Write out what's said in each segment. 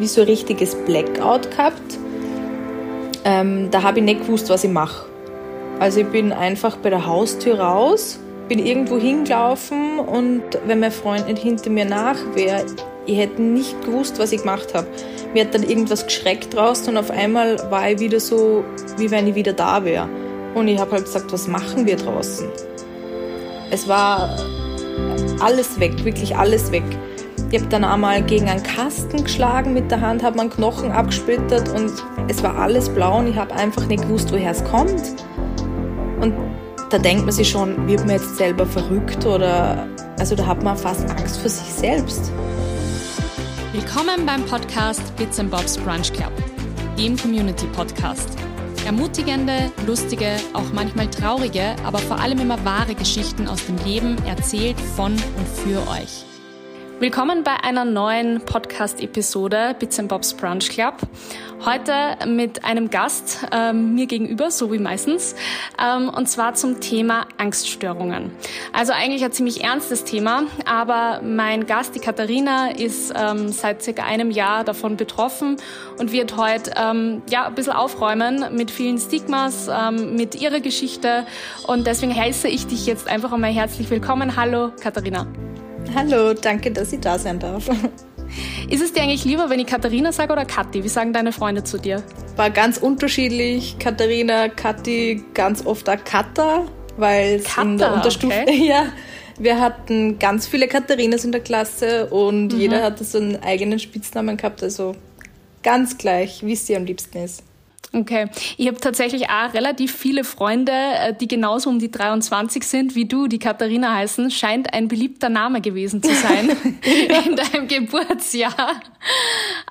wie so ein richtiges Blackout gehabt. Ähm, da habe ich nicht gewusst, was ich mache. Also ich bin einfach bei der Haustür raus, bin irgendwo hingelaufen und wenn mein Freund nicht hinter mir nach wäre, ich hätte nicht gewusst, was ich gemacht habe. Mir hat dann irgendwas geschreckt draußen und auf einmal war ich wieder so, wie wenn ich wieder da wäre. Und ich habe halt gesagt, was machen wir draußen? Es war alles weg, wirklich alles weg. Ich habe dann einmal gegen einen Kasten geschlagen mit der Hand, habe meinen Knochen abgesplittert und es war alles blau und ich habe einfach nicht gewusst, woher es kommt. Und da denkt man sich schon, wird man jetzt selber verrückt oder also da hat man fast Angst vor sich selbst. Willkommen beim Podcast Bits and Bobs Brunch Club, dem Community Podcast. Ermutigende, lustige, auch manchmal traurige, aber vor allem immer wahre Geschichten aus dem Leben erzählt von und für euch. Willkommen bei einer neuen Podcast-Episode Bits and Bobs Brunch Club. Heute mit einem Gast ähm, mir gegenüber, so wie meistens, ähm, und zwar zum Thema Angststörungen. Also eigentlich ein ziemlich ernstes Thema, aber mein Gast, die Katharina, ist ähm, seit circa einem Jahr davon betroffen und wird heute ähm, ja ein bisschen aufräumen mit vielen Stigmas, ähm, mit ihrer Geschichte und deswegen heiße ich dich jetzt einfach einmal herzlich willkommen. Hallo, Katharina. Hallo, danke, dass ich da sein darf. Ist es dir eigentlich lieber, wenn ich Katharina sage oder Kathi? Wie sagen deine Freunde zu dir? War ganz unterschiedlich. Katharina, Kathi, ganz oft auch Katha, weil es in der Unterstufe. Okay. Ja, wir hatten ganz viele Katharinas in der Klasse und mhm. jeder hatte so einen eigenen Spitznamen gehabt. Also ganz gleich, wie es dir am liebsten ist. Okay. Ich habe tatsächlich auch relativ viele Freunde, äh, die genauso um die 23 sind wie du, die Katharina heißen. Scheint ein beliebter Name gewesen zu sein in deinem Geburtsjahr.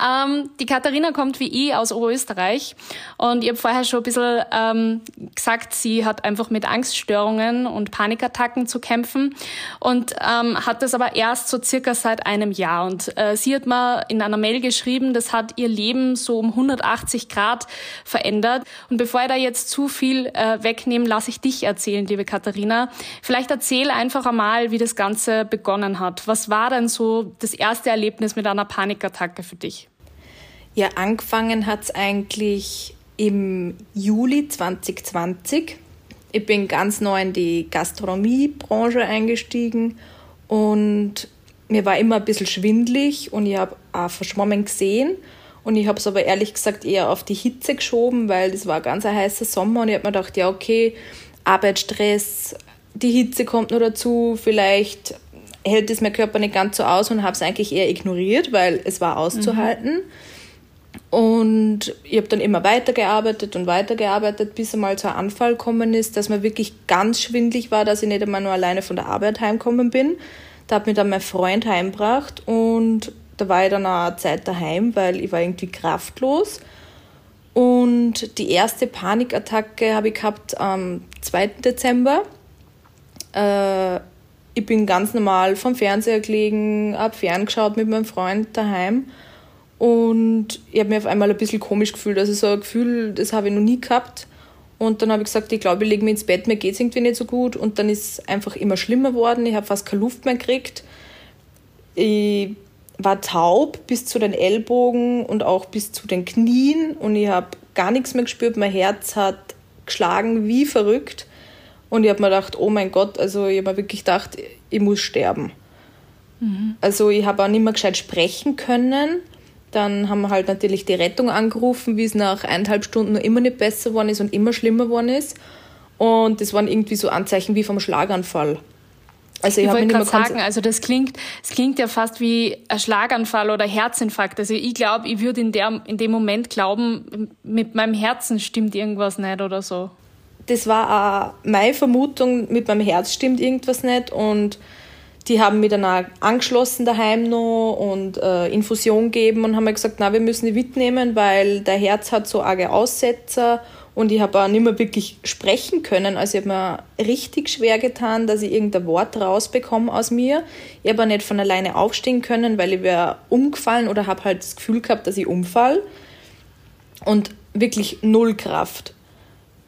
Ähm, die Katharina kommt wie ich aus Oberösterreich und ich habe vorher schon ein bisschen ähm, gesagt, sie hat einfach mit Angststörungen und Panikattacken zu kämpfen und ähm, hat das aber erst so circa seit einem Jahr. Und äh, sie hat mir in einer Mail geschrieben, das hat ihr Leben so um 180 Grad verändert. Und bevor ich da jetzt zu viel äh, wegnehme, lasse ich dich erzählen, liebe Katharina. Vielleicht erzähl einfach einmal, wie das Ganze begonnen hat. Was war denn so das erste Erlebnis mit einer Panikattacke für dich? Ja, angefangen hat es eigentlich im Juli 2020. Ich bin ganz neu in die Gastronomiebranche eingestiegen und mir war immer ein bisschen schwindlig und ich habe auch verschwommen gesehen und ich habe es aber ehrlich gesagt eher auf die Hitze geschoben, weil es war ganz ein heißer Sommer und ich habe mir gedacht, ja, okay, Arbeitsstress, die Hitze kommt nur dazu, vielleicht hält es mein Körper nicht ganz so aus und habe es eigentlich eher ignoriert, weil es war auszuhalten. Mhm. Und ich habe dann immer weitergearbeitet und weitergearbeitet, bis einmal zu einem Anfall gekommen ist, dass mir wirklich ganz schwindlig war, dass ich nicht einmal nur alleine von der Arbeit heimgekommen bin. Da hat mir dann mein Freund heimgebracht und da war ich dann auch eine Zeit daheim, weil ich war irgendwie kraftlos. Und die erste Panikattacke habe ich gehabt am 2. Dezember. Äh, ich bin ganz normal vom Fernseher gelegen, habe ferngeschaut mit meinem Freund daheim. Und ich habe mich auf einmal ein bisschen komisch gefühlt. Also so ein Gefühl, das habe ich noch nie gehabt. Und dann habe ich gesagt, ich glaube, ich lege mich ins Bett, mir geht es irgendwie nicht so gut. Und dann ist es einfach immer schlimmer geworden. Ich habe fast keine Luft mehr gekriegt. Ich war taub bis zu den Ellbogen und auch bis zu den Knien und ich habe gar nichts mehr gespürt. Mein Herz hat geschlagen wie verrückt und ich habe mir gedacht, oh mein Gott, also ich habe mir wirklich gedacht, ich muss sterben. Mhm. Also ich habe auch nicht mehr gescheit sprechen können. Dann haben wir halt natürlich die Rettung angerufen, wie es nach eineinhalb Stunden noch immer nicht besser geworden ist und immer schlimmer geworden ist. Und das waren irgendwie so Anzeichen wie vom Schlaganfall. Also ich, ich wollte gerade sagen, also das klingt, es klingt ja fast wie ein Schlaganfall oder Herzinfarkt. Also ich glaube, ich würde in, in dem Moment glauben, mit meinem Herzen stimmt irgendwas nicht oder so. Das war auch meine Vermutung, mit meinem Herz stimmt irgendwas nicht und die haben mich dann auch angeschlossen daheim noch und äh, Infusion gegeben und haben mir gesagt, na, wir müssen die mitnehmen, weil der Herz hat so arge Aussetzer und ich habe auch nicht mehr wirklich sprechen können. Also ich habe mir richtig schwer getan, dass ich irgendein Wort rausbekomme aus mir. Ich habe auch nicht von alleine aufstehen können, weil ich wäre umgefallen oder habe halt das Gefühl gehabt, dass ich umfall. Und wirklich null Kraft.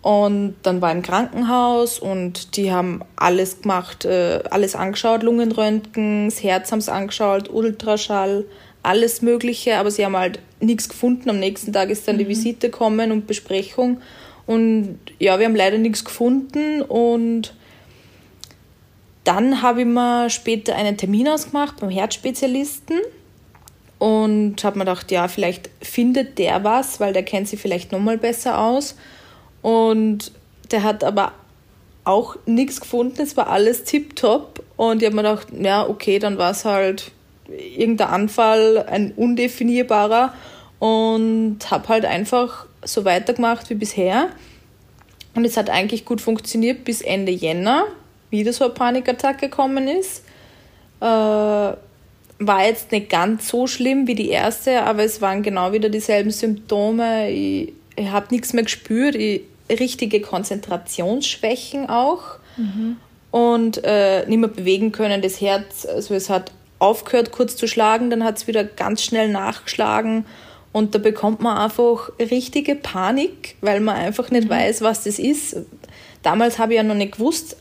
Und dann war ich im Krankenhaus und die haben alles gemacht, äh, alles angeschaut, Lungenröntgen, das Herz haben sie angeschaut, Ultraschall, alles Mögliche, aber sie haben halt nichts gefunden. Am nächsten Tag ist dann mhm. die Visite kommen und Besprechung. Und ja, wir haben leider nichts gefunden. Und dann habe ich mir später einen Termin ausgemacht beim Herzspezialisten und habe mir gedacht, ja, vielleicht findet der was, weil der kennt sich vielleicht nochmal besser aus. Und der hat aber auch nichts gefunden, es war alles tipptopp. Und ich habe mir gedacht, ja, okay, dann war es halt irgendein Anfall, ein undefinierbarer. Und habe halt einfach so weitergemacht wie bisher. Und es hat eigentlich gut funktioniert bis Ende Jänner, wieder so eine Panikattacke gekommen ist. Äh, war jetzt nicht ganz so schlimm wie die erste, aber es waren genau wieder dieselben Symptome. Ich, ich habe nichts mehr gespürt. Ich, richtige Konzentrationsschwächen auch mhm. und äh, nicht mehr bewegen können. Das Herz, also es hat aufgehört kurz zu schlagen, dann hat es wieder ganz schnell nachgeschlagen und da bekommt man einfach richtige Panik, weil man einfach nicht mhm. weiß, was das ist. Damals habe ich ja noch nicht gewusst,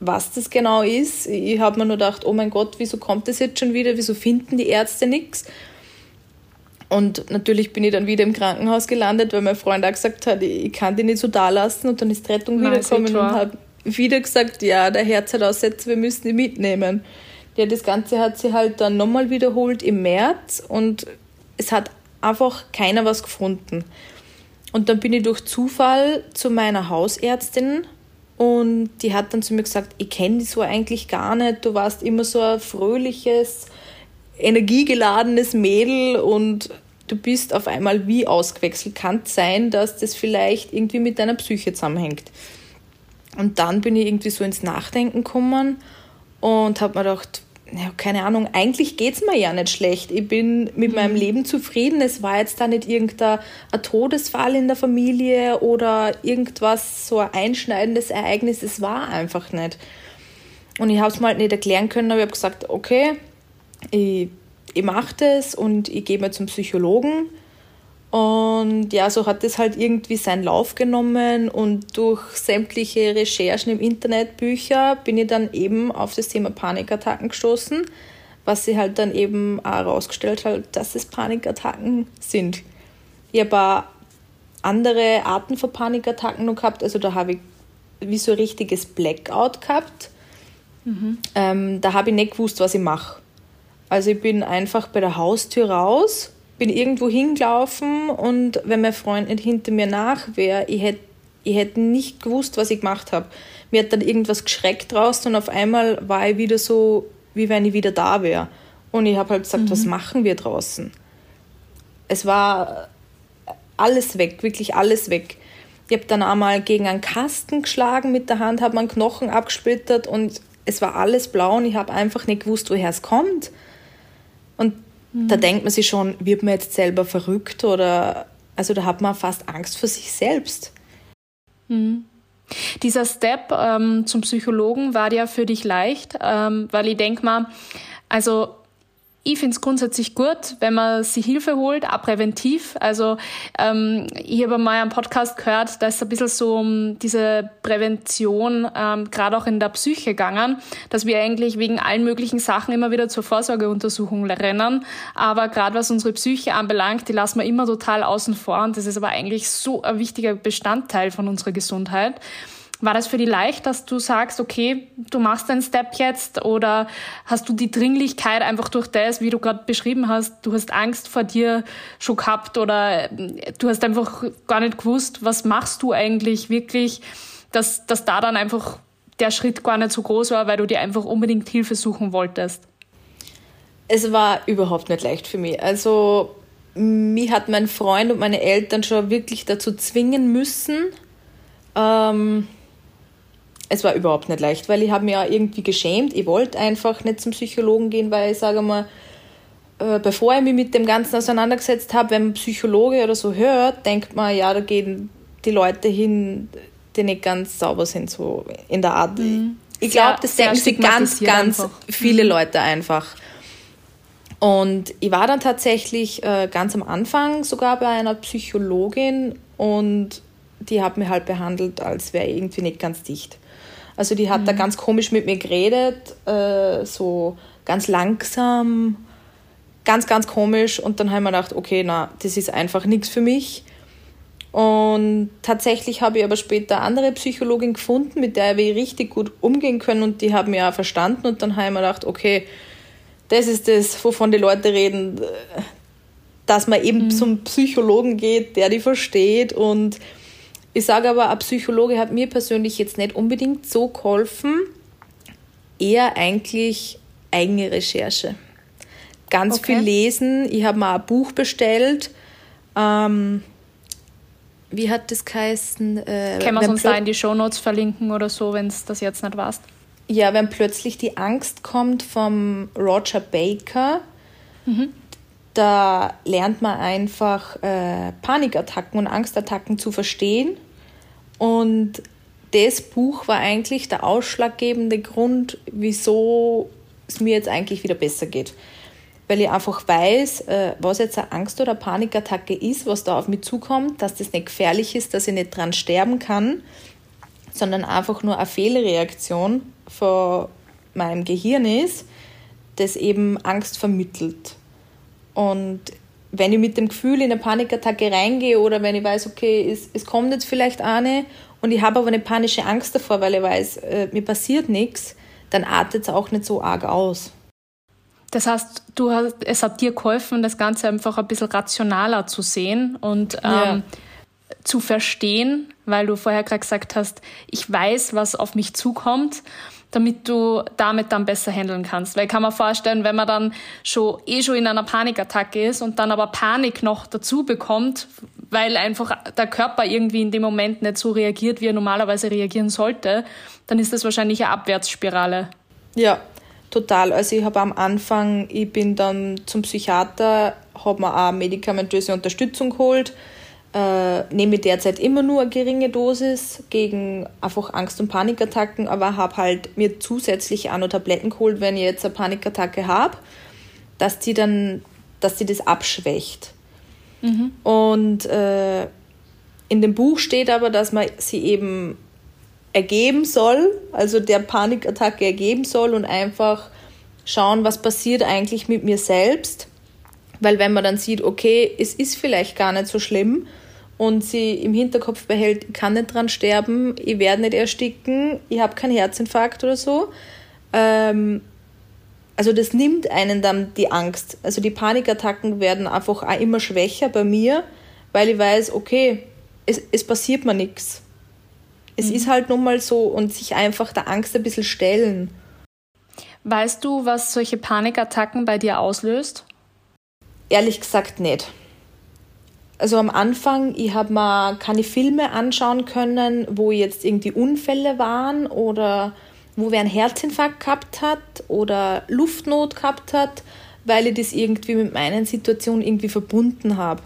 was das genau ist. Ich habe mir nur gedacht, oh mein Gott, wieso kommt das jetzt schon wieder? Wieso finden die Ärzte nichts? Und natürlich bin ich dann wieder im Krankenhaus gelandet, weil mein Freund auch gesagt hat, ich kann die nicht so da lassen. Und dann ist die Rettung wiedergekommen und hat wieder gesagt, ja, der Herz hat aussetzt, wir müssen ihn mitnehmen. Ja, das Ganze hat sie halt dann nochmal wiederholt im März und es hat einfach keiner was gefunden. Und dann bin ich durch Zufall zu meiner Hausärztin und die hat dann zu mir gesagt, ich kenne dich so eigentlich gar nicht, du warst immer so ein fröhliches, energiegeladenes Mädel und du bist auf einmal wie ausgewechselt. Kann sein, dass das vielleicht irgendwie mit deiner Psyche zusammenhängt. Und dann bin ich irgendwie so ins Nachdenken gekommen und habe mir gedacht, ja, keine Ahnung, eigentlich geht es mir ja nicht schlecht. Ich bin mit mhm. meinem Leben zufrieden. Es war jetzt da nicht irgendein Todesfall in der Familie oder irgendwas, so ein einschneidendes Ereignis. Es war einfach nicht. Und ich habe es mal halt nicht erklären können, aber ich habe gesagt, okay, ich, ich mache das und ich gehe mal zum Psychologen. Und ja, so hat es halt irgendwie seinen Lauf genommen und durch sämtliche Recherchen im Internet, Bücher, bin ich dann eben auf das Thema Panikattacken gestoßen, was sie halt dann eben auch herausgestellt hat, dass es Panikattacken sind. Ich habe auch andere Arten von Panikattacken noch gehabt, also da habe ich wie so ein richtiges Blackout gehabt. Mhm. Ähm, da habe ich nicht gewusst, was ich mache. Also ich bin einfach bei der Haustür raus, bin irgendwo hingelaufen und wenn mein Freund nicht hinter mir nach wäre, ich hätte ich hätte nicht gewusst, was ich gemacht habe. Mir hat dann irgendwas geschreckt draußen und auf einmal war ich wieder so, wie wenn ich wieder da wäre. Und ich habe halt gesagt, mhm. was machen wir draußen? Es war alles weg, wirklich alles weg. Ich habe dann einmal gegen einen Kasten geschlagen mit der Hand, habe meinen Knochen abgesplittert und es war alles blau und ich habe einfach nicht gewusst, woher es kommt. Und mhm. da denkt man sich schon, wird man jetzt selber verrückt oder also da hat man fast Angst vor sich selbst. Mhm. Dieser Step ähm, zum Psychologen war ja für dich leicht, ähm, weil ich denke mal, also ich finde es grundsätzlich gut, wenn man sich Hilfe holt, auch präventiv. Also ähm, ich habe mal einen Podcast gehört, da ist ein bisschen so um diese Prävention, ähm, gerade auch in der Psyche gegangen, dass wir eigentlich wegen allen möglichen Sachen immer wieder zur Vorsorgeuntersuchung rennen. Aber gerade was unsere Psyche anbelangt, die lassen wir immer total außen vor. Und das ist aber eigentlich so ein wichtiger Bestandteil von unserer Gesundheit. War das für dich leicht, dass du sagst, okay, du machst einen Step jetzt oder hast du die Dringlichkeit einfach durch das, wie du gerade beschrieben hast, du hast Angst vor dir schon gehabt oder äh, du hast einfach gar nicht gewusst, was machst du eigentlich wirklich, dass, dass da dann einfach der Schritt gar nicht so groß war, weil du dir einfach unbedingt Hilfe suchen wolltest? Es war überhaupt nicht leicht für mich. Also, mich hat mein Freund und meine Eltern schon wirklich dazu zwingen müssen, ähm, es war überhaupt nicht leicht, weil ich habe mir ja irgendwie geschämt. Ich wollte einfach nicht zum Psychologen gehen, weil ich sage mal, äh, bevor ich mich mit dem Ganzen auseinandergesetzt habe, wenn man Psychologe oder so hört, denkt man, ja, da gehen die Leute hin, die nicht ganz sauber sind, so in der Art. Mhm. Ich glaube, das denken sich ganz, ganz einfach. viele mhm. Leute einfach. Und ich war dann tatsächlich äh, ganz am Anfang sogar bei einer Psychologin und die hat mich halt behandelt, als wäre ich irgendwie nicht ganz dicht. Also die hat mhm. da ganz komisch mit mir geredet, äh, so ganz langsam. ganz, ganz komisch. Und dann habe ich mir gedacht, okay, na, das ist einfach nichts für mich. Und tatsächlich habe ich aber später eine andere Psychologin gefunden, mit der wir richtig gut umgehen können und die haben mich auch verstanden. Und dann habe ich mir gedacht, okay, das ist das, wovon die Leute reden, dass man eben mhm. zum Psychologen geht, der die versteht. Und ich sage aber, ein Psychologe hat mir persönlich jetzt nicht unbedingt so geholfen, eher eigentlich eigene Recherche. Ganz okay. viel lesen. Ich habe mal ein Buch bestellt. Ähm, wie hat das geheißen? Äh, Können wir uns da in die Shownotes verlinken oder so, wenn es das jetzt nicht warst? Ja, wenn plötzlich die Angst kommt vom Roger Baker, mhm. Da lernt man einfach äh, Panikattacken und Angstattacken zu verstehen. Und das Buch war eigentlich der ausschlaggebende Grund, wieso es mir jetzt eigentlich wieder besser geht weil ich einfach weiß, äh, was jetzt eine Angst- oder Panikattacke ist, was da auf mich zukommt, dass das nicht gefährlich ist, dass ich nicht dran sterben kann, sondern einfach nur eine Fehlreaktion von meinem Gehirn ist, das eben Angst vermittelt. Und wenn ich mit dem Gefühl in eine Panikattacke reingehe oder wenn ich weiß, okay, es, es kommt jetzt vielleicht eine und ich habe aber eine panische Angst davor, weil ich weiß, äh, mir passiert nichts, dann artet es auch nicht so arg aus. Das heißt, du hast, es hat dir geholfen, das Ganze einfach ein bisschen rationaler zu sehen und ja. ähm, zu verstehen, weil du vorher gerade gesagt hast, ich weiß, was auf mich zukommt, damit du damit dann besser handeln kannst. Weil ich kann mir vorstellen, wenn man dann schon eh schon in einer Panikattacke ist und dann aber Panik noch dazu bekommt, weil einfach der Körper irgendwie in dem Moment nicht so reagiert, wie er normalerweise reagieren sollte, dann ist das wahrscheinlich eine Abwärtsspirale. Ja, Total. Also ich habe am Anfang, ich bin dann zum Psychiater, habe mir auch medikamentöse Unterstützung geholt, äh, nehme derzeit immer nur eine geringe Dosis gegen einfach Angst- und Panikattacken, aber habe halt mir zusätzlich auch noch Tabletten geholt, wenn ich jetzt eine Panikattacke habe, dass die dann, dass die das abschwächt. Mhm. Und äh, in dem Buch steht aber, dass man sie eben ergeben soll, also der Panikattacke ergeben soll und einfach schauen, was passiert eigentlich mit mir selbst. Weil wenn man dann sieht, okay, es ist vielleicht gar nicht so schlimm und sie im Hinterkopf behält, ich kann nicht dran sterben, ich werde nicht ersticken, ich habe keinen Herzinfarkt oder so. Ähm, also das nimmt einen dann die Angst. Also die Panikattacken werden einfach auch immer schwächer bei mir, weil ich weiß, okay, es, es passiert mir nichts. Es mhm. ist halt nun mal so und sich einfach der Angst ein bisschen stellen. Weißt du, was solche Panikattacken bei dir auslöst? Ehrlich gesagt nicht. Also am Anfang, ich habe mal keine Filme anschauen können, wo jetzt irgendwie Unfälle waren oder wo wer einen Herzinfarkt gehabt hat oder Luftnot gehabt hat, weil ich das irgendwie mit meinen Situationen irgendwie verbunden habe.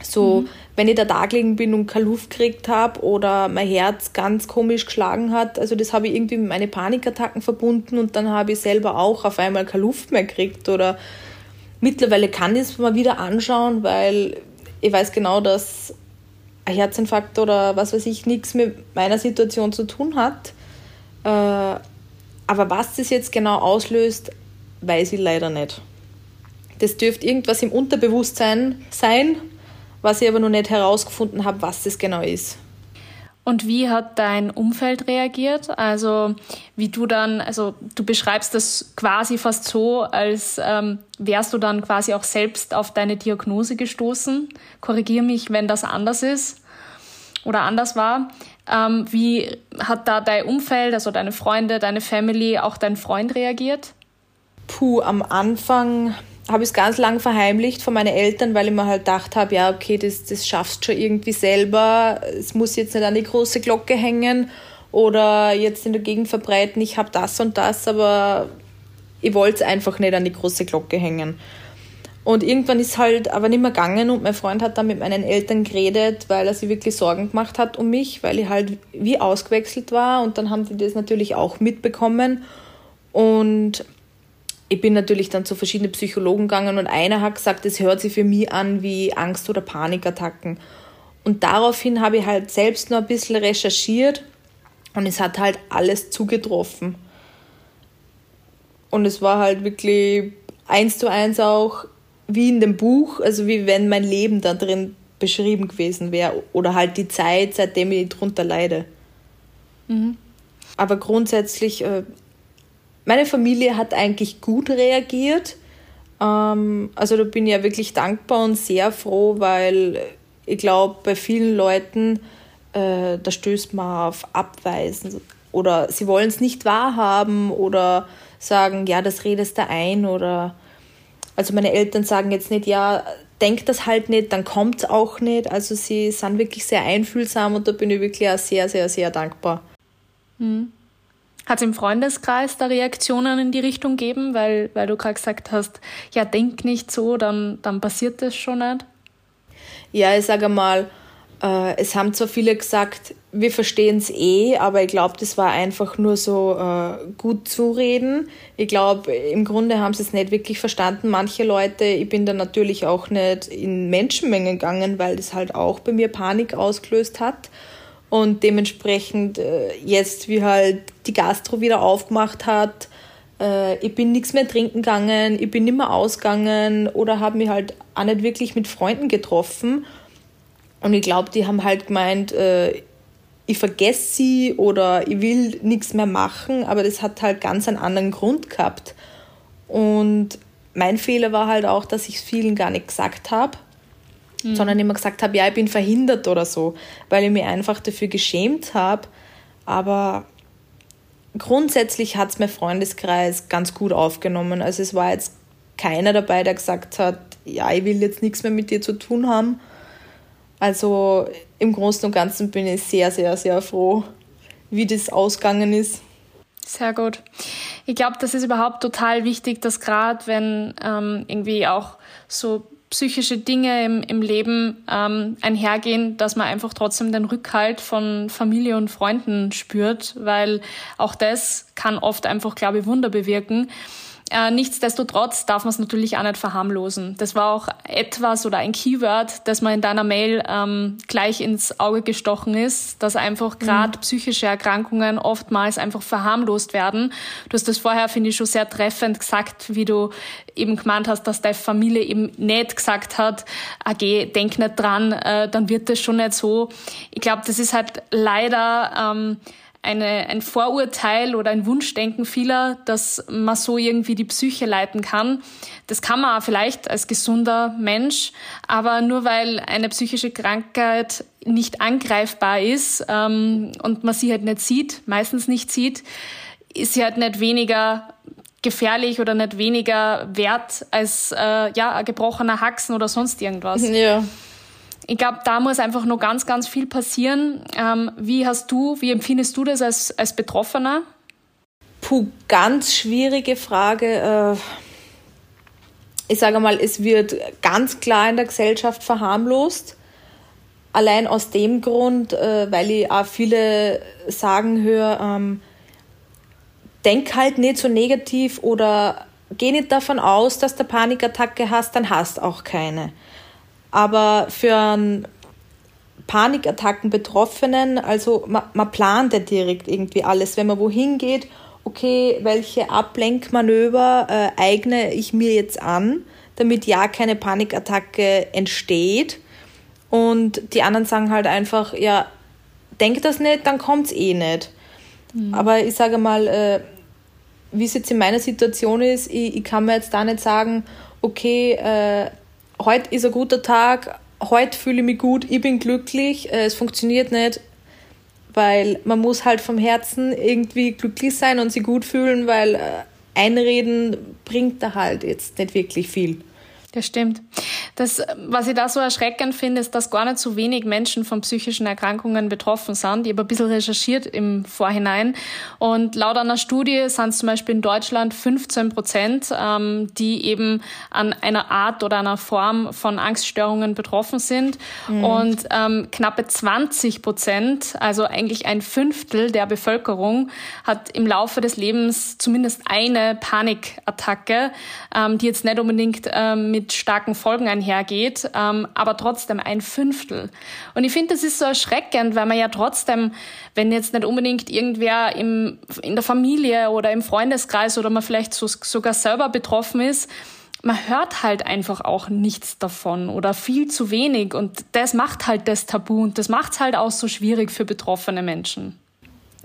So, mhm. wenn ich da da gelegen bin und keine Luft gekriegt habe oder mein Herz ganz komisch geschlagen hat, also das habe ich irgendwie mit meinen Panikattacken verbunden und dann habe ich selber auch auf einmal keine Luft mehr gekriegt oder mittlerweile kann ich es mal wieder anschauen, weil ich weiß genau, dass ein Herzinfarkt oder was weiß ich nichts mit meiner Situation zu tun hat. Äh, aber was das jetzt genau auslöst, weiß ich leider nicht. Das dürfte irgendwas im Unterbewusstsein sein, was ich aber noch nicht herausgefunden habe, was das genau ist. Und wie hat dein Umfeld reagiert? Also wie du dann, also du beschreibst das quasi fast so, als ähm, wärst du dann quasi auch selbst auf deine Diagnose gestoßen. Korrigier mich, wenn das anders ist oder anders war. Ähm, wie hat da dein Umfeld, also deine Freunde, deine Family, auch dein Freund reagiert? Puh, am Anfang habe ich es ganz lang verheimlicht von meinen Eltern, weil ich mir halt gedacht habe, ja, okay, das, das schaffst du schon irgendwie selber. Es muss jetzt nicht an die große Glocke hängen oder jetzt in der Gegend verbreiten, ich habe das und das, aber ich wollte es einfach nicht an die große Glocke hängen. Und irgendwann ist halt aber nicht mehr gegangen und mein Freund hat dann mit meinen Eltern geredet, weil er sich wirklich Sorgen gemacht hat um mich, weil ich halt wie ausgewechselt war und dann haben die das natürlich auch mitbekommen und ich bin natürlich dann zu verschiedenen Psychologen gegangen und einer hat gesagt, es hört sich für mich an wie Angst- oder Panikattacken. Und daraufhin habe ich halt selbst noch ein bisschen recherchiert und es hat halt alles zugetroffen. Und es war halt wirklich eins zu eins auch wie in dem Buch, also wie wenn mein Leben da drin beschrieben gewesen wäre oder halt die Zeit, seitdem ich drunter leide. Mhm. Aber grundsätzlich, äh, meine Familie hat eigentlich gut reagiert. Ähm, also da bin ich ja wirklich dankbar und sehr froh, weil ich glaube, bei vielen Leuten, äh, da stößt man auf Abweisen oder sie wollen es nicht wahrhaben oder sagen, ja, das redest du ein oder also meine Eltern sagen jetzt nicht, ja, denk das halt nicht, dann kommt es auch nicht. Also sie sind wirklich sehr einfühlsam und da bin ich wirklich auch sehr, sehr, sehr dankbar. Hm. Hat es im Freundeskreis da Reaktionen in die Richtung gegeben, weil, weil du gerade gesagt hast, ja, denk nicht so, dann, dann passiert das schon nicht? Ja, ich sage mal, äh, es haben zwar viele gesagt, wir verstehen es eh, aber ich glaube, das war einfach nur so äh, gut zureden. Ich glaube, im Grunde haben sie es nicht wirklich verstanden, manche Leute. Ich bin dann natürlich auch nicht in Menschenmengen gegangen, weil das halt auch bei mir Panik ausgelöst hat. Und dementsprechend äh, jetzt, wie halt die Gastro wieder aufgemacht hat, äh, ich bin nichts mehr trinken gegangen, ich bin nicht mehr ausgegangen oder habe mich halt auch nicht wirklich mit Freunden getroffen und ich glaube, die haben halt gemeint, äh, ich vergesse sie oder ich will nichts mehr machen, aber das hat halt ganz einen anderen Grund gehabt. Und mein Fehler war halt auch, dass ich es vielen gar nicht gesagt habe, mhm. sondern immer gesagt habe, ja, ich bin verhindert oder so, weil ich mich einfach dafür geschämt habe. Aber grundsätzlich hat es mein Freundeskreis ganz gut aufgenommen. Also es war jetzt keiner dabei, der gesagt hat, ja, ich will jetzt nichts mehr mit dir zu tun haben also im Großen und Ganzen bin ich sehr, sehr, sehr froh, wie das ausgegangen ist. Sehr gut. Ich glaube, das ist überhaupt total wichtig, dass gerade wenn ähm, irgendwie auch so psychische Dinge im, im Leben ähm, einhergehen, dass man einfach trotzdem den Rückhalt von Familie und Freunden spürt, weil auch das kann oft einfach, glaube ich, Wunder bewirken. Äh, nichtsdestotrotz darf man es natürlich auch nicht verharmlosen. Das war auch etwas oder ein Keyword, das mir in deiner Mail ähm, gleich ins Auge gestochen ist, dass einfach gerade mhm. psychische Erkrankungen oftmals einfach verharmlost werden. Du hast das vorher, finde ich, schon sehr treffend gesagt, wie du eben gemeint hast, dass deine Familie eben nicht gesagt hat, AG, denk nicht dran, äh, dann wird das schon nicht so. Ich glaube, das ist halt leider... Ähm, eine, ein Vorurteil oder ein Wunschdenken vieler, dass man so irgendwie die Psyche leiten kann. Das kann man vielleicht als gesunder Mensch, aber nur weil eine psychische Krankheit nicht angreifbar ist ähm, und man sie halt nicht sieht, meistens nicht sieht, ist sie halt nicht weniger gefährlich oder nicht weniger wert als äh, ja, ein gebrochener Haxen oder sonst irgendwas. Ja ich glaube, da muss einfach noch ganz, ganz viel passieren. Ähm, wie hast du, wie empfindest du das als, als Betroffener? Puh, ganz schwierige Frage. Äh, ich sage mal, es wird ganz klar in der Gesellschaft verharmlost. Allein aus dem Grund, äh, weil ich auch viele sagen höre, ähm, denk halt nicht so negativ oder geh nicht davon aus, dass du Panikattacke hast, dann hast auch keine. Aber für einen Panikattacken-Betroffenen, also man, man plant ja direkt irgendwie alles. Wenn man wohin geht, okay, welche Ablenkmanöver äh, eigne ich mir jetzt an, damit ja keine Panikattacke entsteht. Und die anderen sagen halt einfach, ja, denk das nicht, dann kommt es eh nicht. Mhm. Aber ich sage mal, äh, wie es jetzt in meiner Situation ist, ich, ich kann mir jetzt da nicht sagen, okay, äh, heute ist ein guter Tag, heute fühle ich mich gut, ich bin glücklich, äh, es funktioniert nicht, weil man muss halt vom Herzen irgendwie glücklich sein und sich gut fühlen, weil äh, Einreden bringt da halt jetzt nicht wirklich viel. Das stimmt. Das, was ich da so erschreckend finde, ist, dass gar nicht so wenig Menschen von psychischen Erkrankungen betroffen sind. Ich habe ein bisschen recherchiert im Vorhinein. Und laut einer Studie sind es zum Beispiel in Deutschland 15 Prozent, ähm, die eben an einer Art oder einer Form von Angststörungen betroffen sind. Mhm. Und ähm, knappe 20 Prozent, also eigentlich ein Fünftel der Bevölkerung, hat im Laufe des Lebens zumindest eine Panikattacke, ähm, die jetzt nicht unbedingt ähm, mit mit starken Folgen einher einhergeht, ähm, aber trotzdem ein Fünftel. Und ich finde, das ist so erschreckend, weil man ja trotzdem, wenn jetzt nicht unbedingt irgendwer im, in der Familie oder im Freundeskreis oder man vielleicht so, sogar selber betroffen ist, man hört halt einfach auch nichts davon oder viel zu wenig und das macht halt das Tabu und das macht es halt auch so schwierig für betroffene Menschen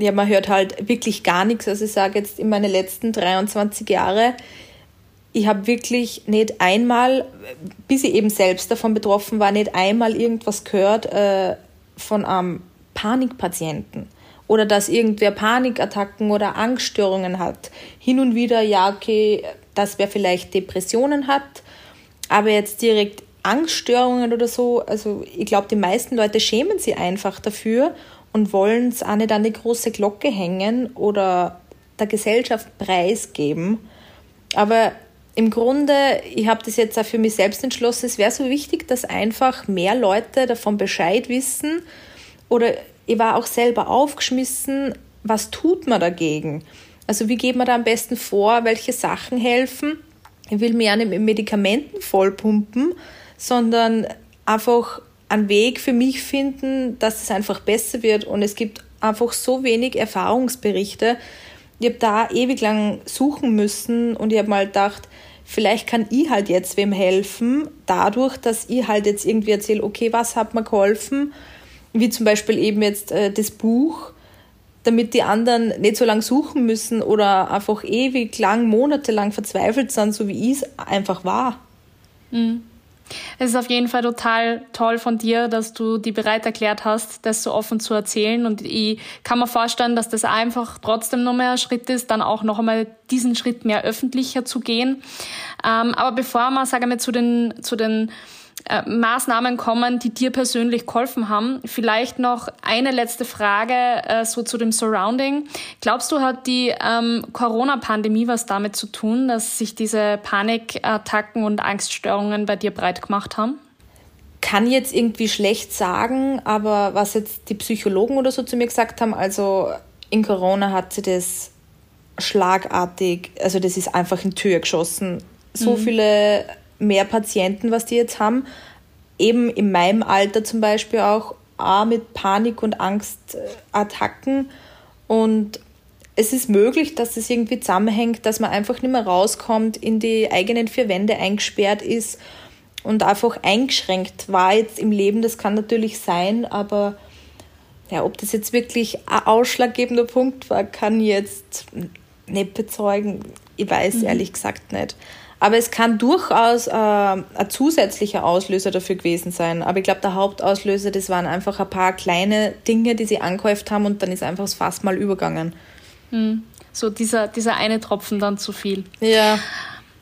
ja, man hört halt wirklich gar nichts. Also ich sage jetzt in meine letzten 23 Jahre, ich habe wirklich nicht einmal, bis ich eben selbst davon betroffen war, nicht einmal irgendwas gehört äh, von einem Panikpatienten oder dass irgendwer Panikattacken oder Angststörungen hat. Hin und wieder, ja, okay, dass wer vielleicht Depressionen hat, aber jetzt direkt Angststörungen oder so, also ich glaube, die meisten Leute schämen sich einfach dafür und wollen es auch nicht an die große Glocke hängen oder der Gesellschaft preisgeben. Aber im Grunde, ich habe das jetzt auch für mich selbst entschlossen, es wäre so wichtig, dass einfach mehr Leute davon Bescheid wissen. Oder ich war auch selber aufgeschmissen, was tut man dagegen? Also wie geht man da am besten vor, welche Sachen helfen? Ich will mir ja nicht mit Medikamenten vollpumpen, sondern einfach einen Weg für mich finden, dass es einfach besser wird. Und es gibt einfach so wenig Erfahrungsberichte. Ich habe da ewig lang suchen müssen und ich habe mal gedacht, vielleicht kann ich halt jetzt wem helfen, dadurch, dass ich halt jetzt irgendwie erzähle, okay, was hat mir geholfen, wie zum Beispiel eben jetzt äh, das Buch, damit die anderen nicht so lange suchen müssen oder einfach ewig lang, monatelang verzweifelt sind, so wie ich es einfach war. Mhm. Es ist auf jeden Fall total toll von dir, dass du die bereit erklärt hast, das so offen zu erzählen. Und ich kann mir vorstellen, dass das einfach trotzdem noch mehr ein Schritt ist, dann auch noch einmal diesen Schritt mehr öffentlicher zu gehen. Ähm, aber bevor wir, sagen wir, zu den, zu den äh, Maßnahmen kommen, die dir persönlich geholfen haben. Vielleicht noch eine letzte Frage äh, so zu dem Surrounding. Glaubst du, hat die ähm, Corona-Pandemie was damit zu tun, dass sich diese Panikattacken und Angststörungen bei dir breit gemacht haben? Kann jetzt irgendwie schlecht sagen, aber was jetzt die Psychologen oder so zu mir gesagt haben, also in Corona hat sie das schlagartig, also das ist einfach in Tür geschossen. So mhm. viele mehr Patienten, was die jetzt haben, eben in meinem Alter zum Beispiel auch, auch mit Panik- und Angstattacken. Und es ist möglich, dass es irgendwie zusammenhängt, dass man einfach nicht mehr rauskommt, in die eigenen vier Wände eingesperrt ist und einfach eingeschränkt war jetzt im Leben. Das kann natürlich sein, aber ja, ob das jetzt wirklich ein ausschlaggebender Punkt war, kann ich jetzt nicht bezeugen. Ich weiß mhm. ehrlich gesagt nicht. Aber es kann durchaus äh, ein zusätzlicher Auslöser dafür gewesen sein. Aber ich glaube, der Hauptauslöser, das waren einfach ein paar kleine Dinge, die sie angehäuft haben und dann ist einfach das Fass mal übergangen. Mhm. So dieser, dieser eine Tropfen dann zu viel. Ja.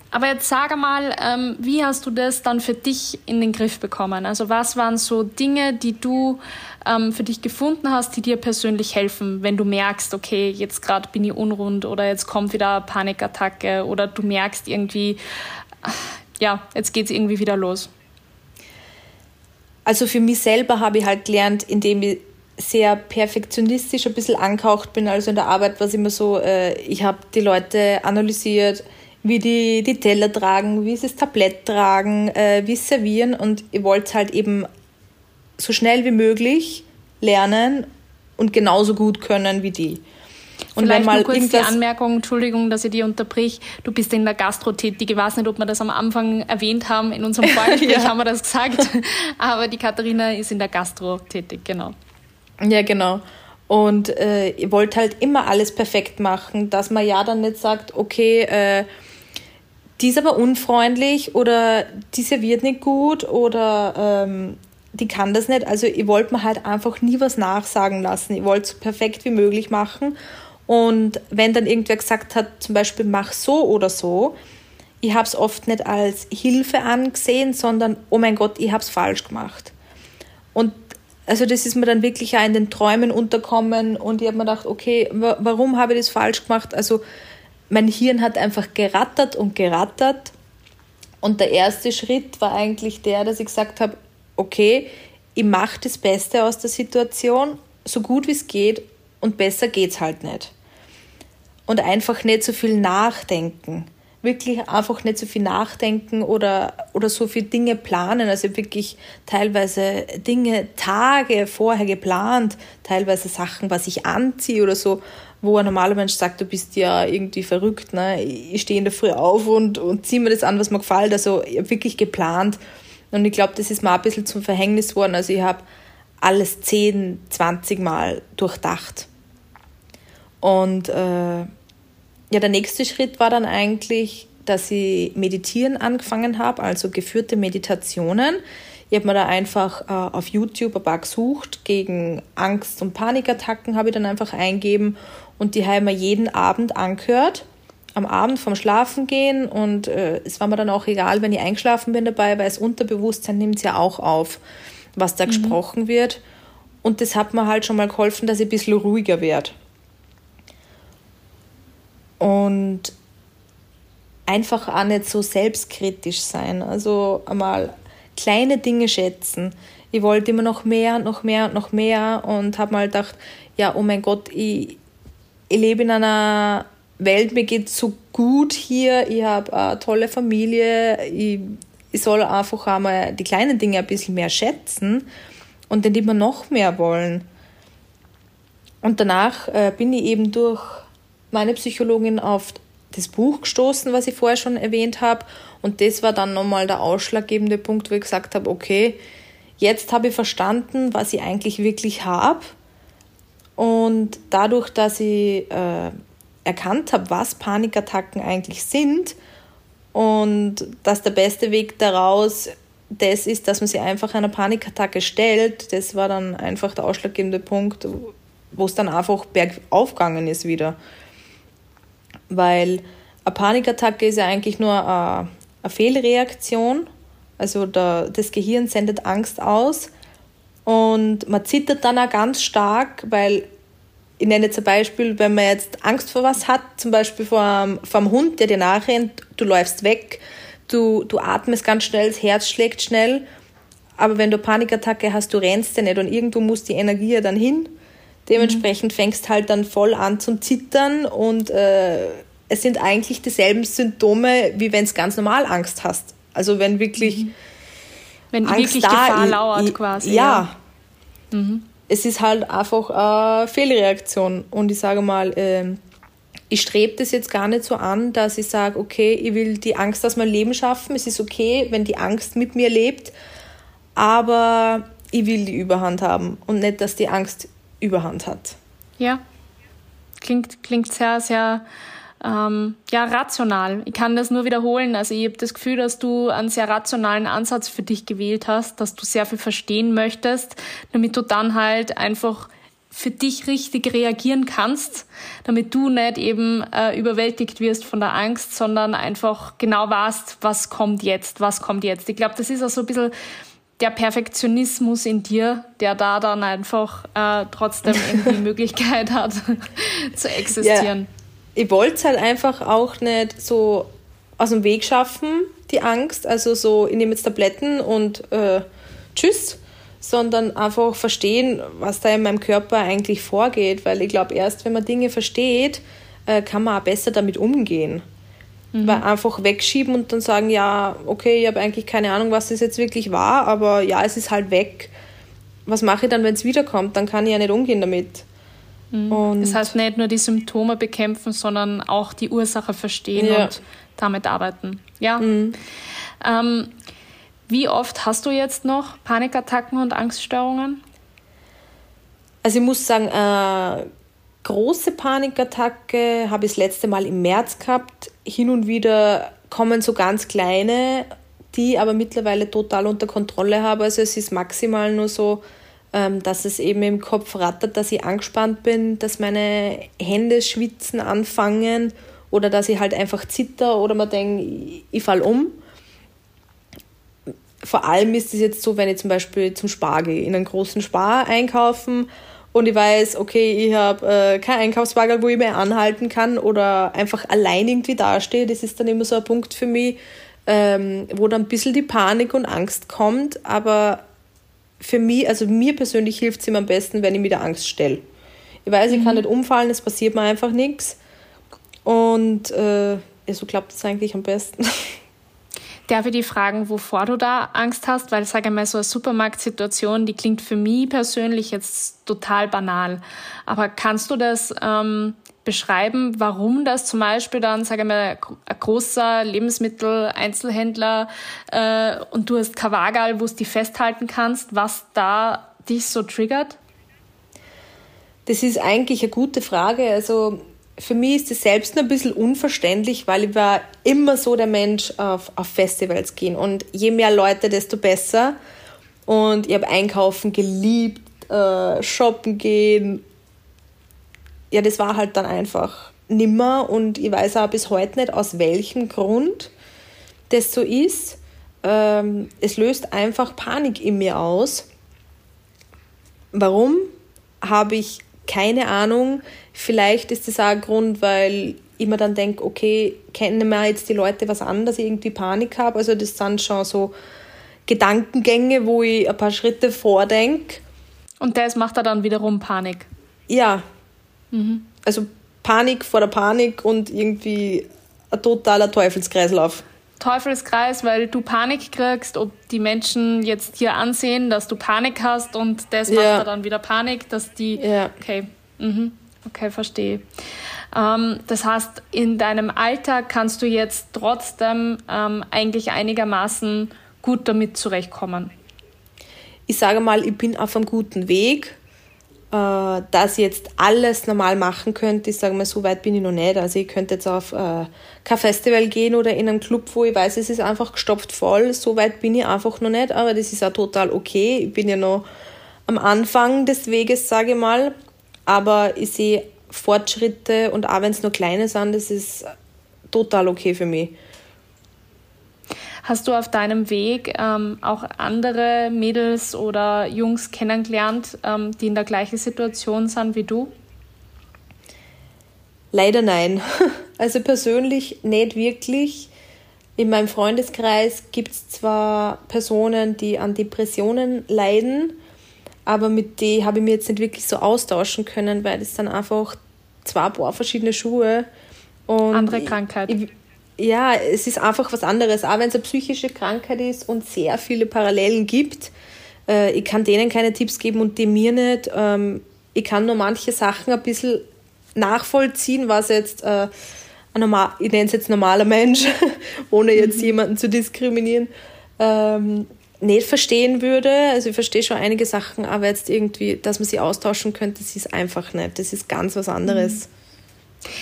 Aber jetzt sage mal, ähm, wie hast du das dann für dich in den Griff bekommen? Also was waren so Dinge, die du ähm, für dich gefunden hast, die dir persönlich helfen, wenn du merkst, okay, jetzt gerade bin ich unrund oder jetzt kommt wieder Panikattacke oder du merkst irgendwie, ja, jetzt geht es irgendwie wieder los? Also für mich selber habe ich halt gelernt, indem ich sehr perfektionistisch ein bisschen angehaucht bin. Also in der Arbeit war es immer so, äh, ich habe die Leute analysiert, wie die die Teller tragen, wie sie das Tablett tragen, äh, wie sie servieren und ich wollte halt eben so schnell wie möglich lernen und genauso gut können wie die. Und Vielleicht wenn mal nur kurz die Anmerkung, Entschuldigung, dass ich die unterbrich. Du bist in der Gastro tätig. Ich weiß nicht, ob wir das am Anfang erwähnt haben. In unserem Vorgespräch ja. haben wir das gesagt. Aber die Katharina ist in der Gastro tätig, genau. Ja, genau. Und äh, ihr wollt halt immer alles perfekt machen, dass man ja dann nicht sagt, okay, äh, die ist aber unfreundlich oder die serviert nicht gut oder ähm, die kann das nicht. Also ich wollte mir halt einfach nie was nachsagen lassen. Ich wollte es so perfekt wie möglich machen. Und wenn dann irgendwer gesagt hat, zum Beispiel mach so oder so, ich habe es oft nicht als Hilfe angesehen, sondern oh mein Gott, ich habe es falsch gemacht. Und also das ist mir dann wirklich auch in den Träumen unterkommen und ich habe mir gedacht, okay, warum habe ich das falsch gemacht? Also mein Hirn hat einfach gerattert und gerattert. Und der erste Schritt war eigentlich der, dass ich gesagt habe, okay, ich mache das Beste aus der Situation, so gut wie es geht und besser geht es halt nicht. Und einfach nicht so viel nachdenken. wirklich einfach nicht so viel nachdenken oder, oder so viele Dinge planen. Also wirklich teilweise Dinge Tage vorher geplant, teilweise Sachen, was ich anziehe oder so, wo ein normaler Mensch sagt, du bist ja irgendwie verrückt. Ne? Ich stehe in der Früh auf und, und ziehe mir das an, was mir gefällt. Also ich habe wirklich geplant. Und ich glaube, das ist mir ein bisschen zum Verhängnis geworden. Also ich habe alles 10, 20 Mal durchdacht. Und äh, ja, der nächste Schritt war dann eigentlich, dass ich meditieren angefangen habe, also geführte Meditationen. Ich habe mir da einfach äh, auf YouTube ein paar gesucht, gegen Angst- und Panikattacken habe ich dann einfach eingeben und die haben wir jeden Abend angehört, am Abend vom Schlafengehen und äh, es war mir dann auch egal, wenn ich eingeschlafen bin dabei, weil das Unterbewusstsein nimmt es ja auch auf, was da mhm. gesprochen wird und das hat mir halt schon mal geholfen, dass ich ein bisschen ruhiger werde. Und einfach auch nicht so selbstkritisch sein. Also einmal kleine Dinge schätzen. Ich wollte immer noch mehr, noch mehr, noch mehr und habe mal gedacht, ja, oh mein Gott, ich, ich lebe in einer Welt, mir geht so gut hier, ich habe eine tolle Familie, ich, ich soll einfach einmal die kleinen Dinge ein bisschen mehr schätzen und dann immer noch mehr wollen. Und danach äh, bin ich eben durch meine Psychologin auf das Buch gestoßen, was ich vorher schon erwähnt habe. Und das war dann nochmal der ausschlaggebende Punkt, wo ich gesagt habe, okay, jetzt habe ich verstanden, was ich eigentlich wirklich habe. Und dadurch, dass ich äh, erkannt habe, was Panikattacken eigentlich sind und dass der beste Weg daraus das ist, dass man sich einfach einer Panikattacke stellt, das war dann einfach der ausschlaggebende Punkt, wo es dann einfach bergaufgegangen ist wieder weil eine Panikattacke ist ja eigentlich nur eine, eine Fehlreaktion. Also der, das Gehirn sendet Angst aus und man zittert dann auch ganz stark, weil ich nenne jetzt ein Beispiel, wenn man jetzt Angst vor was hat, zum Beispiel vor, vor einem Hund, der dir nachrennt, du läufst weg, du, du atmest ganz schnell, das Herz schlägt schnell, aber wenn du Panikattacke hast, du rennst ja nicht und irgendwo muss die Energie ja dann hin Dementsprechend fängst halt dann voll an zum Zittern und äh, es sind eigentlich dieselben Symptome, wie wenn es ganz normal Angst hast. Also wenn wirklich mhm. Wenn Angst wirklich da, Gefahr lauert quasi. Ja. ja. Mhm. Es ist halt einfach eine Fehlreaktion und ich sage mal, äh, ich strebe das jetzt gar nicht so an, dass ich sage, okay, ich will die Angst aus meinem Leben schaffen. Es ist okay, wenn die Angst mit mir lebt, aber ich will die Überhand haben und nicht, dass die Angst Überhand hat. Ja, klingt, klingt sehr, sehr ähm, ja, rational. Ich kann das nur wiederholen. Also ich habe das Gefühl, dass du einen sehr rationalen Ansatz für dich gewählt hast, dass du sehr viel verstehen möchtest, damit du dann halt einfach für dich richtig reagieren kannst, damit du nicht eben äh, überwältigt wirst von der Angst, sondern einfach genau weißt, was kommt jetzt, was kommt jetzt. Ich glaube, das ist auch so ein bisschen der Perfektionismus in dir, der da dann einfach äh, trotzdem die Möglichkeit hat zu existieren. Ja, ich wollte es halt einfach auch nicht so aus dem Weg schaffen, die Angst, also so, ich nehme jetzt Tabletten und äh, tschüss, sondern einfach verstehen, was da in meinem Körper eigentlich vorgeht, weil ich glaube, erst wenn man Dinge versteht, äh, kann man auch besser damit umgehen. Mhm. Weil einfach wegschieben und dann sagen, ja, okay, ich habe eigentlich keine Ahnung, was das jetzt wirklich war, aber ja, es ist halt weg. Was mache ich dann, wenn es wiederkommt? Dann kann ich ja nicht umgehen damit. Mhm. Das heißt nicht nur die Symptome bekämpfen, sondern auch die Ursache verstehen ja. und damit arbeiten. Ja. Mhm. Ähm, wie oft hast du jetzt noch Panikattacken und Angststörungen? Also ich muss sagen, äh, große Panikattacke habe ich das letzte Mal im März gehabt. Hin und wieder kommen so ganz kleine, die aber mittlerweile total unter Kontrolle habe. Also es ist maximal nur so, dass es eben im Kopf rattert, dass ich angespannt bin, dass meine Hände schwitzen anfangen oder dass ich halt einfach zitter oder man denkt, ich, ich fall um. Vor allem ist es jetzt so, wenn ich zum Beispiel zum Spar gehe, in einen großen Spar einkaufen und ich weiß, okay, ich habe äh, kein Einkaufswagen, wo ich mehr anhalten kann oder einfach allein irgendwie dastehe. Das ist dann immer so ein Punkt für mich, ähm, wo dann ein bisschen die Panik und Angst kommt. Aber für mich, also mir persönlich hilft es immer am besten, wenn ich mir der Angst stelle. Ich weiß, ich kann mhm. nicht umfallen, es passiert mir einfach nichts. Und äh, so klappt es eigentlich am besten. Darf ich dich fragen, wovor du da Angst hast? Weil, sage ich mal, so eine Supermarktsituation, die klingt für mich persönlich jetzt total banal. Aber kannst du das ähm, beschreiben, warum das zum Beispiel dann, sage ich mal, ein großer Lebensmittel-Einzelhändler äh, und du hast Kavagal, wo du die festhalten kannst, was da dich so triggert? Das ist eigentlich eine gute Frage. Also für mich ist es selbst ein bisschen unverständlich, weil ich war immer so der Mensch auf, auf Festivals gehen und je mehr Leute, desto besser. Und ich habe Einkaufen geliebt, äh, shoppen gehen. Ja, das war halt dann einfach nimmer und ich weiß auch bis heute nicht, aus welchem Grund das so ist. Ähm, es löst einfach Panik in mir aus. Warum? Habe ich keine Ahnung. Vielleicht ist das auch ein Grund, weil ich mir dann denke, okay, kennen wir jetzt die Leute was an, dass ich irgendwie Panik habe. Also das sind schon so Gedankengänge, wo ich ein paar Schritte vordenke. Und das macht er dann wiederum Panik. Ja. Mhm. Also Panik vor der Panik und irgendwie ein totaler Teufelskreislauf. Teufelskreis, weil du Panik kriegst, ob die Menschen jetzt hier ansehen, dass du Panik hast und das macht ja. dann wieder Panik, dass die. Ja. Okay. Mhm. Okay, verstehe. Ähm, das heißt, in deinem Alltag kannst du jetzt trotzdem ähm, eigentlich einigermaßen gut damit zurechtkommen. Ich sage mal, ich bin auf einem guten Weg. Äh, dass ich jetzt alles normal machen könnte, ich sage mal, so weit bin ich noch nicht. Also ich könnte jetzt auf äh, kein Festival gehen oder in einen Club, wo ich weiß, es ist einfach gestopft voll. So weit bin ich einfach noch nicht, aber das ist auch total okay. Ich bin ja noch am Anfang des Weges, sage ich mal. Aber ich sehe Fortschritte und auch wenn es nur kleine sind, das ist total okay für mich. Hast du auf deinem Weg ähm, auch andere Mädels oder Jungs kennengelernt, ähm, die in der gleichen Situation sind wie du? Leider nein. Also persönlich nicht wirklich. In meinem Freundeskreis gibt es zwar Personen, die an Depressionen leiden, aber mit denen habe ich mir jetzt nicht wirklich so austauschen können, weil es dann einfach zwei paar verschiedene Schuhe und andere Krankheit. Ich, ja, es ist einfach was anderes. Auch wenn es eine psychische Krankheit ist und sehr viele Parallelen gibt. Äh, ich kann denen keine Tipps geben und die mir nicht. Ähm, ich kann nur manche Sachen ein bisschen nachvollziehen, was jetzt äh, ein normal, ich nenne es jetzt normaler Mensch, ohne jetzt mhm. jemanden zu diskriminieren, ähm, nicht verstehen würde. Also ich verstehe schon einige Sachen, aber jetzt irgendwie, dass man sie austauschen könnte, das ist einfach nicht. Das ist ganz was anderes. Mhm.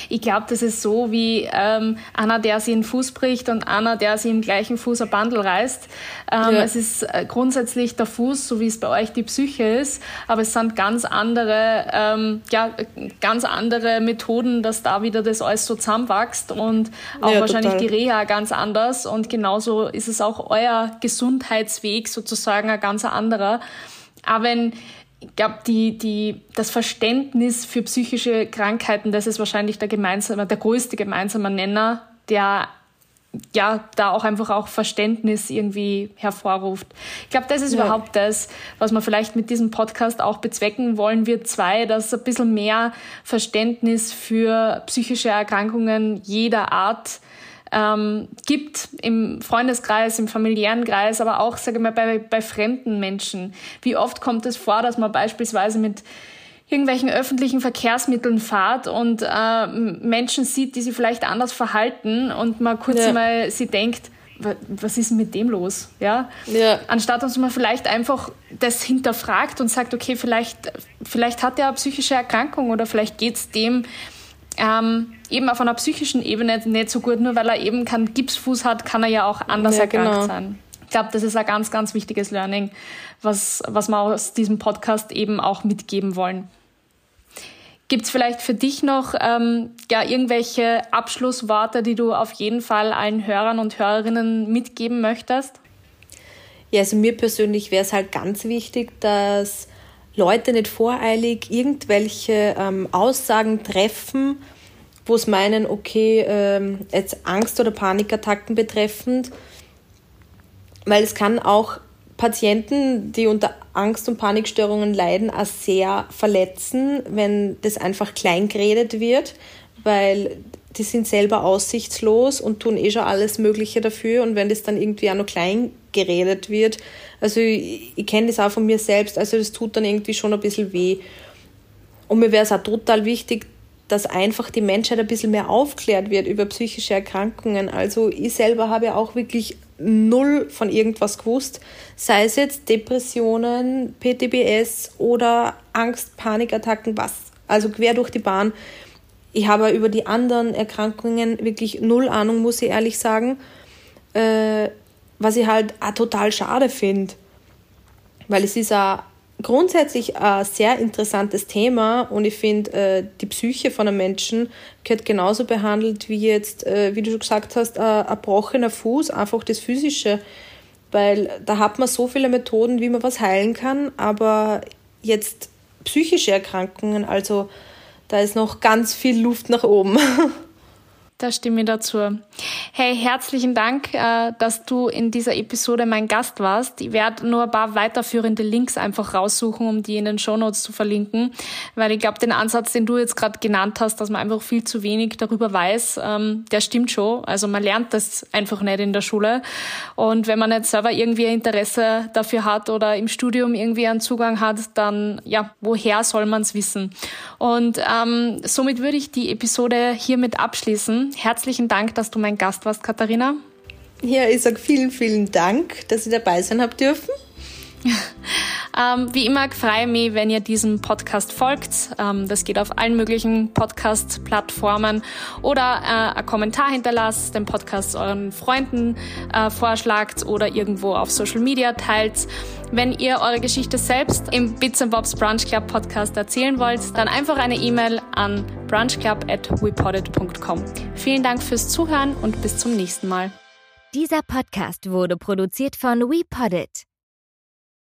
Ich glaube, das ist so wie ähm, einer, der sich einen Fuß bricht und einer, der sich im gleichen Fuß ein Bandel reißt. Ähm, ja. Es ist äh, grundsätzlich der Fuß, so wie es bei euch die Psyche ist, aber es sind ganz andere, ähm, ja, ganz andere Methoden, dass da wieder das alles so zusammenwächst und auch ja, wahrscheinlich total. die Reha ganz anders und genauso ist es auch euer Gesundheitsweg sozusagen ein ganz anderer. Aber wenn ich glaube, die, die, das Verständnis für psychische Krankheiten, das ist wahrscheinlich der gemeinsame, der größte gemeinsame Nenner, der ja da auch einfach auch Verständnis irgendwie hervorruft. Ich glaube, das ist ja. überhaupt das, was wir vielleicht mit diesem Podcast auch bezwecken wollen, wir zwei, dass ein bisschen mehr Verständnis für psychische Erkrankungen jeder Art ähm, gibt im Freundeskreis, im familiären Kreis, aber auch, sage ich mal, bei, bei fremden Menschen. Wie oft kommt es vor, dass man beispielsweise mit irgendwelchen öffentlichen Verkehrsmitteln fahrt und äh, Menschen sieht, die sich vielleicht anders verhalten und man kurz ja. mal sie denkt, was ist mit dem los? Ja? ja. Anstatt dass man vielleicht einfach das hinterfragt und sagt, okay, vielleicht, vielleicht hat er eine psychische Erkrankung oder vielleicht geht es dem ähm, eben auf einer psychischen Ebene nicht so gut. Nur weil er eben keinen Gipsfuß hat, kann er ja auch anders ja, erkrankt genau. sein. Ich glaube, das ist ein ganz, ganz wichtiges Learning, was, was wir aus diesem Podcast eben auch mitgeben wollen. Gibt es vielleicht für dich noch ähm, ja, irgendwelche Abschlussworte, die du auf jeden Fall allen Hörern und Hörerinnen mitgeben möchtest? Ja, also mir persönlich wäre es halt ganz wichtig, dass Leute nicht voreilig irgendwelche ähm, Aussagen treffen, wo es meinen, okay, ähm, jetzt Angst- oder Panikattacken betreffend, weil es kann auch Patienten, die unter Angst- und Panikstörungen leiden, auch sehr verletzen, wenn das einfach kleingeredet wird, weil die sind selber aussichtslos und tun eh schon alles Mögliche dafür. Und wenn das dann irgendwie auch noch klein geredet wird, also ich, ich kenne das auch von mir selbst, also das tut dann irgendwie schon ein bisschen weh. Und mir wäre es auch total wichtig, dass einfach die Menschheit ein bisschen mehr aufklärt wird über psychische Erkrankungen. Also ich selber habe ja auch wirklich null von irgendwas gewusst, sei es jetzt Depressionen, PTBS oder Angst, Panikattacken, was. Also quer durch die Bahn. Ich habe über die anderen Erkrankungen wirklich null Ahnung, muss ich ehrlich sagen. Äh, was ich halt auch total schade finde. Weil es ist auch grundsätzlich ein sehr interessantes Thema und ich finde, äh, die Psyche von einem Menschen gehört genauso behandelt wie jetzt, äh, wie du schon gesagt hast, ein gebrochener Fuß, einfach das Physische. Weil da hat man so viele Methoden, wie man was heilen kann, aber jetzt psychische Erkrankungen, also da ist noch ganz viel Luft nach oben. Da stimme ich dazu. Hey, herzlichen Dank, äh, dass du in dieser Episode mein Gast warst. Ich werde nur ein paar weiterführende Links einfach raussuchen, um die in den Shownotes zu verlinken, weil ich glaube, den Ansatz, den du jetzt gerade genannt hast, dass man einfach viel zu wenig darüber weiß, ähm, der stimmt schon. Also man lernt das einfach nicht in der Schule. Und wenn man nicht selber irgendwie Interesse dafür hat oder im Studium irgendwie einen Zugang hat, dann ja, woher soll man es wissen? Und ähm, somit würde ich die Episode hiermit abschließen. Herzlichen Dank, dass du mein Gast warst, Katharina. Ja, ich sage vielen, vielen Dank, dass ich dabei sein habe dürfen. Ähm, wie immer freue ich mich, wenn ihr diesem Podcast folgt. Ähm, das geht auf allen möglichen Podcast-Plattformen oder äh, einen Kommentar hinterlasst, den Podcast euren Freunden äh, vorschlagt oder irgendwo auf Social Media teilt. Wenn ihr eure Geschichte selbst im Bits and Bobs Brunch Club Podcast erzählen wollt, dann einfach eine E-Mail an brunchclub@wepodit.com. Vielen Dank fürs Zuhören und bis zum nächsten Mal. Dieser Podcast wurde produziert von WePoddit.